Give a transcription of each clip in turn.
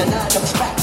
and I am back.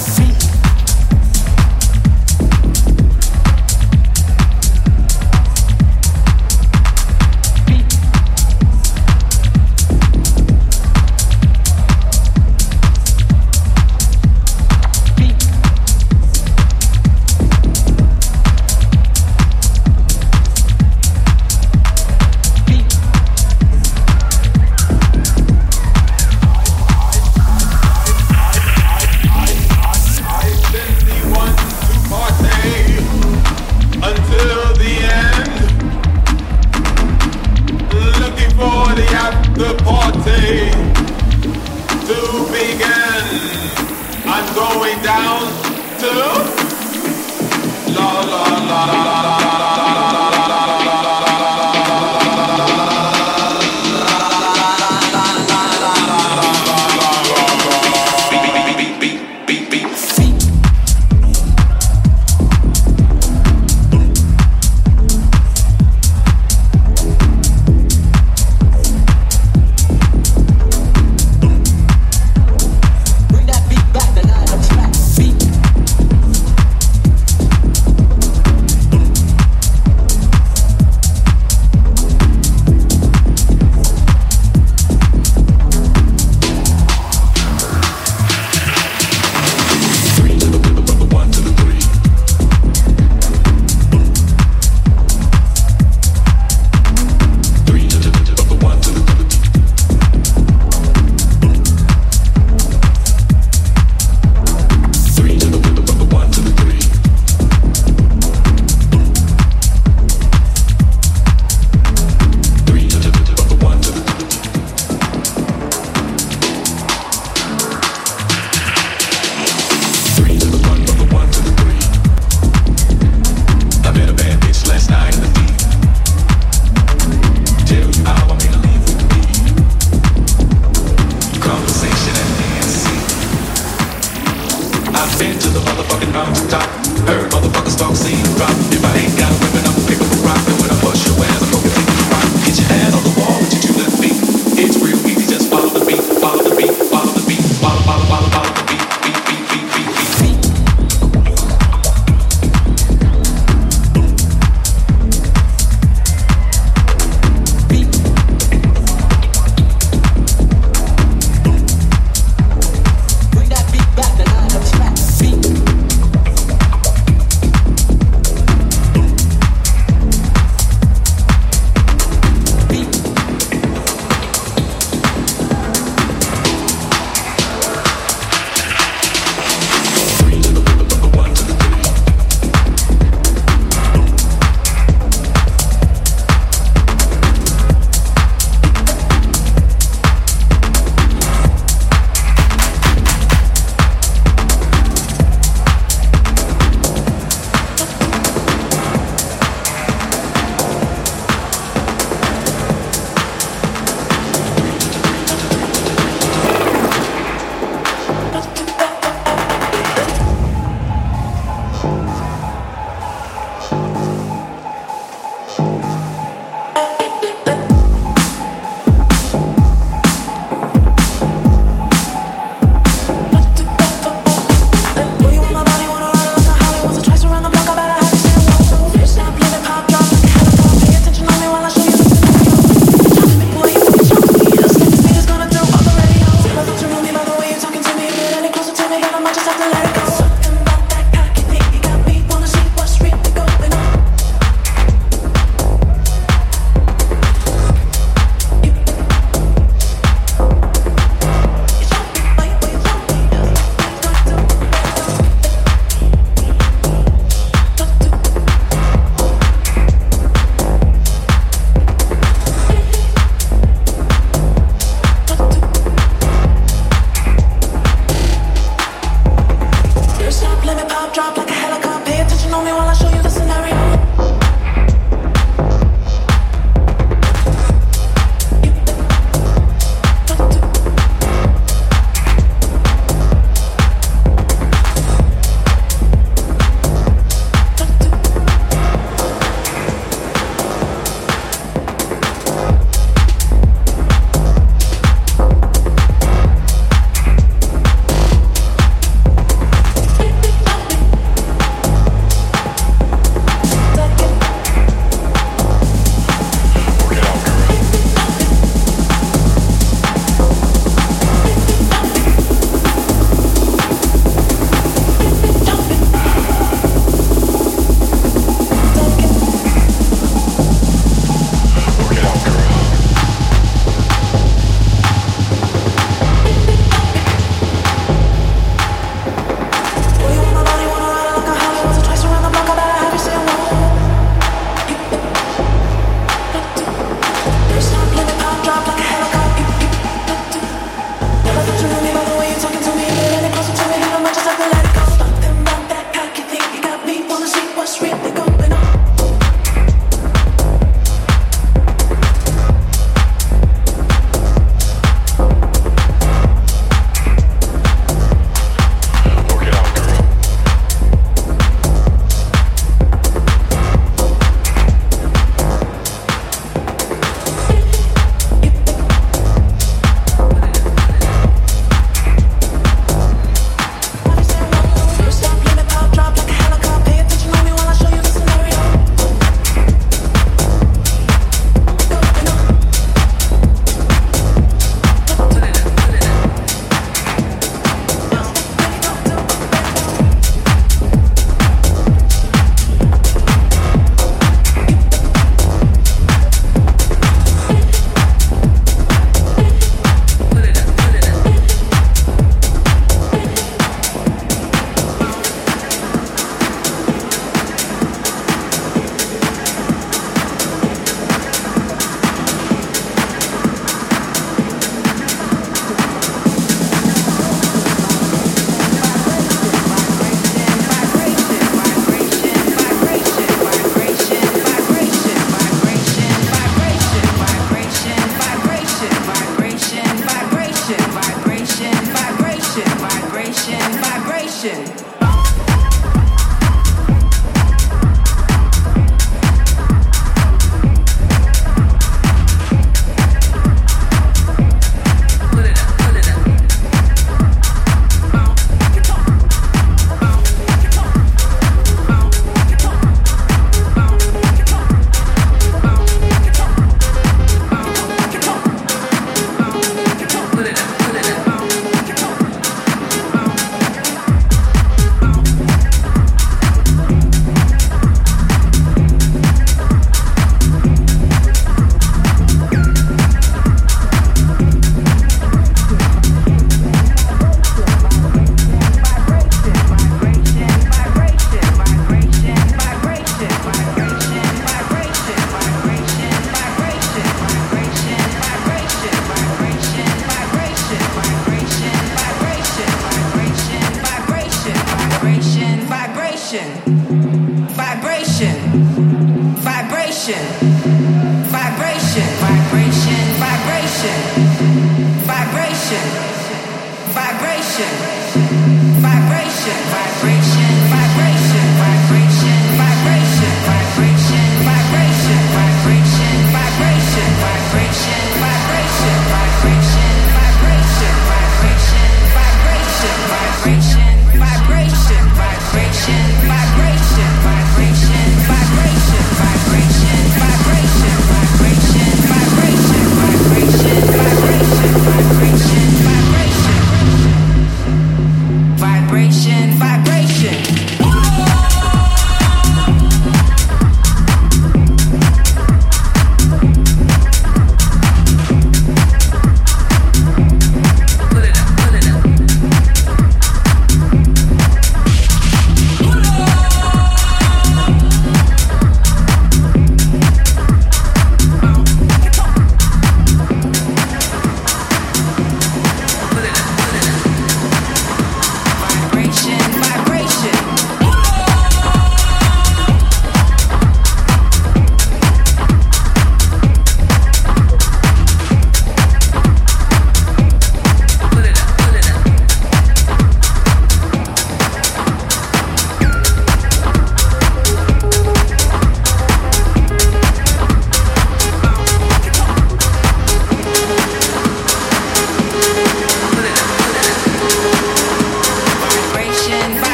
talking the top Heard motherfuckers talk, scene.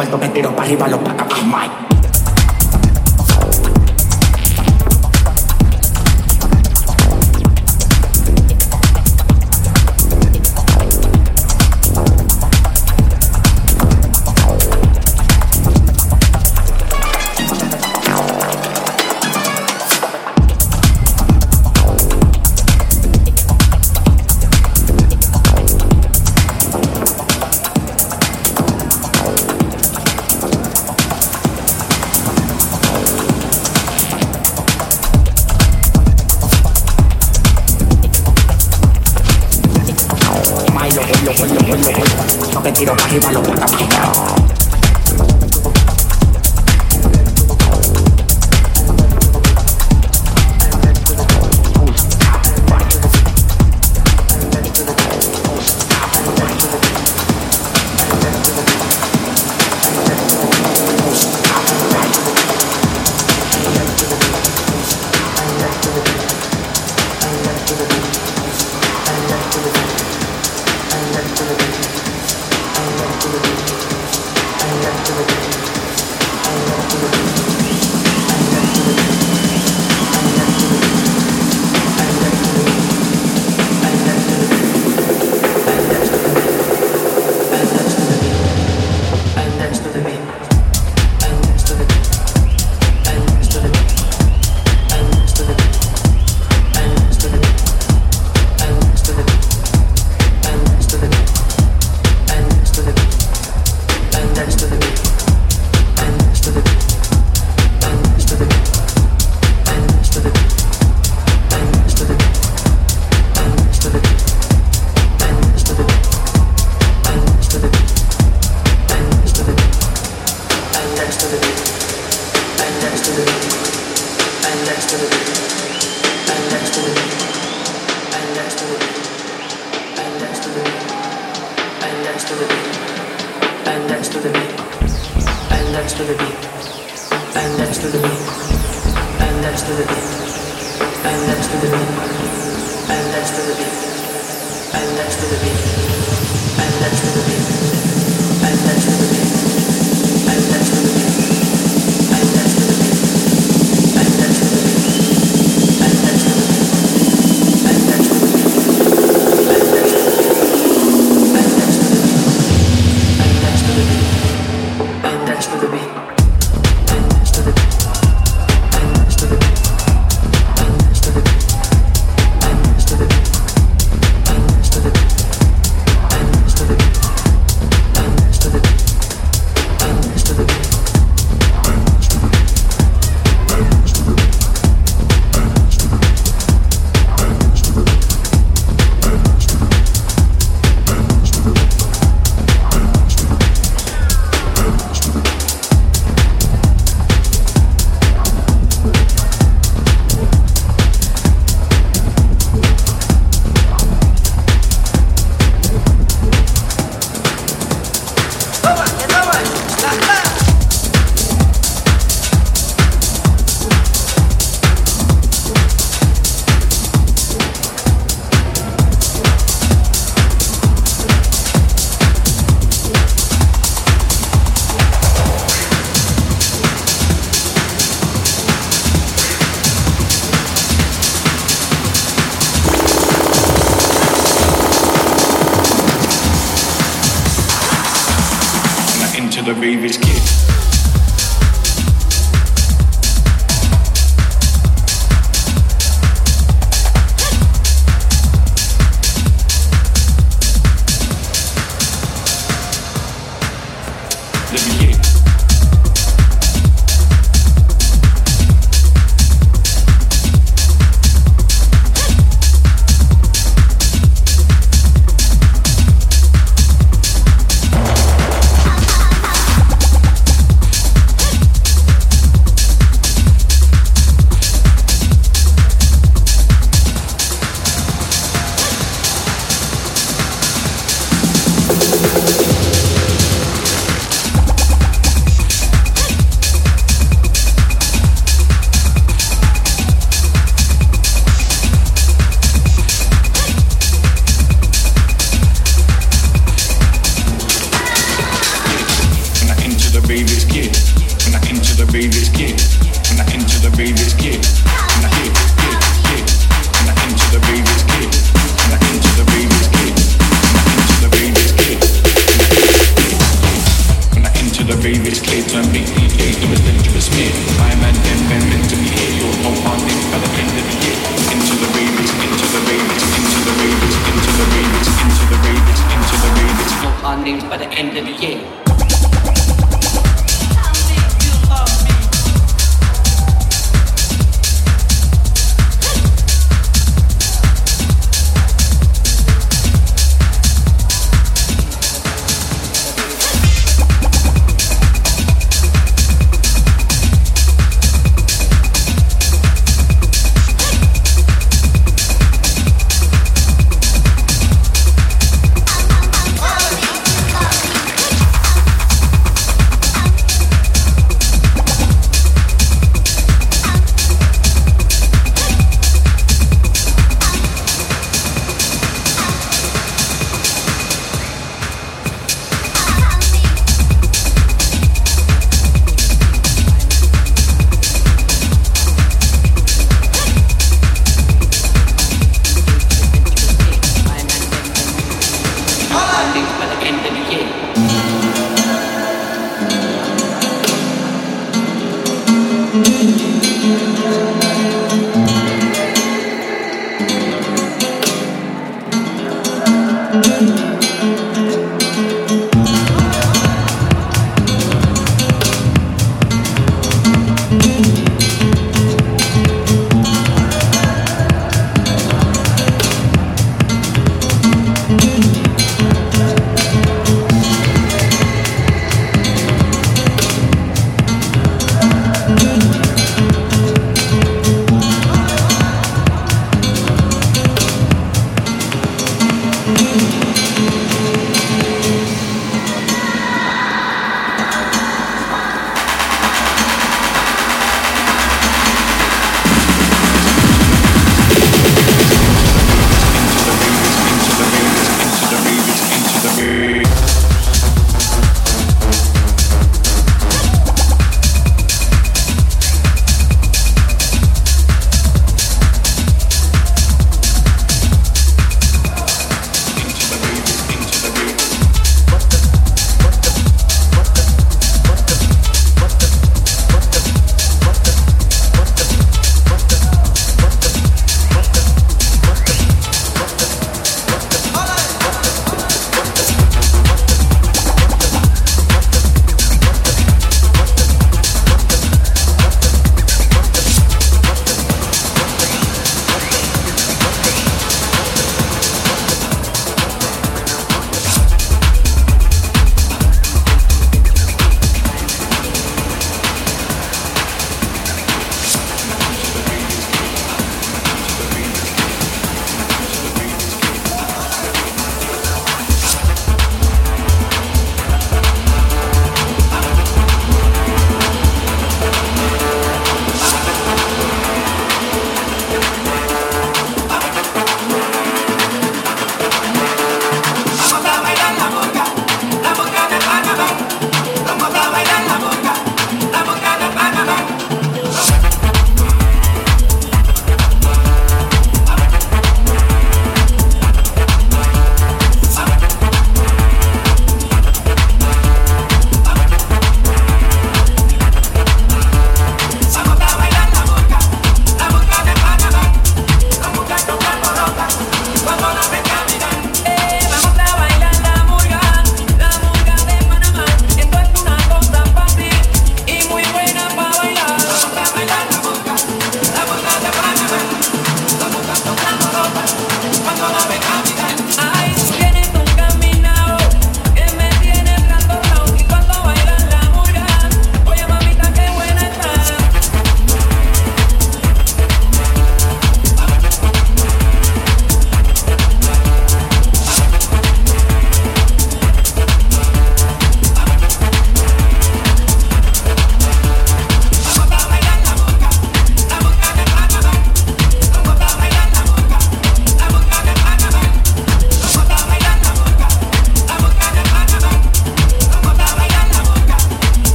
puesto